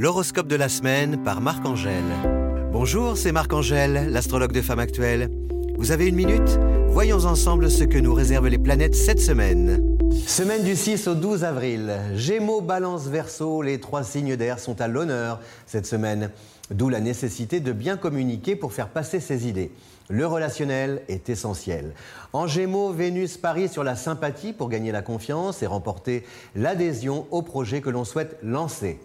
L'horoscope de la semaine par Marc-Angèle. Bonjour, c'est Marc-Angèle, l'astrologue de Femme Actuelle. Vous avez une minute? Voyons ensemble ce que nous réservent les planètes cette semaine. Semaine du 6 au 12 avril. Gémeaux, Balance, Verseau, les trois signes d'air sont à l'honneur cette semaine. D'où la nécessité de bien communiquer pour faire passer ses idées. Le relationnel est essentiel. En Gémeaux, Vénus parie sur la sympathie pour gagner la confiance et remporter l'adhésion au projet que l'on souhaite lancer.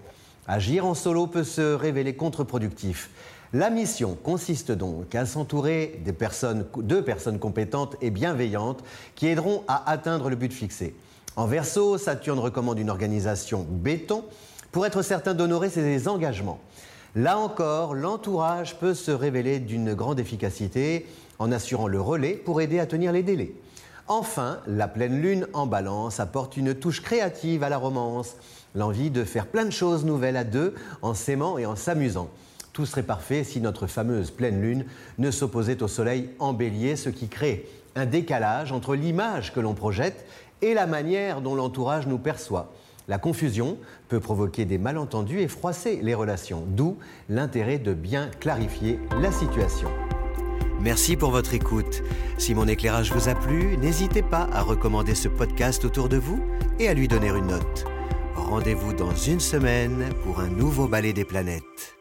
Agir en solo peut se révéler contre-productif. La mission consiste donc à s'entourer de personnes compétentes et bienveillantes qui aideront à atteindre le but fixé. En verso, Saturne recommande une organisation béton pour être certain d'honorer ses engagements. Là encore, l'entourage peut se révéler d'une grande efficacité en assurant le relais pour aider à tenir les délais. Enfin, la pleine lune en balance apporte une touche créative à la romance, l'envie de faire plein de choses nouvelles à deux en s'aimant et en s'amusant. Tout serait parfait si notre fameuse pleine lune ne s'opposait au soleil en bélier, ce qui crée un décalage entre l'image que l'on projette et la manière dont l'entourage nous perçoit. La confusion peut provoquer des malentendus et froisser les relations, d'où l'intérêt de bien clarifier la situation. Merci pour votre écoute. Si mon éclairage vous a plu, n'hésitez pas à recommander ce podcast autour de vous et à lui donner une note. Rendez-vous dans une semaine pour un nouveau ballet des planètes.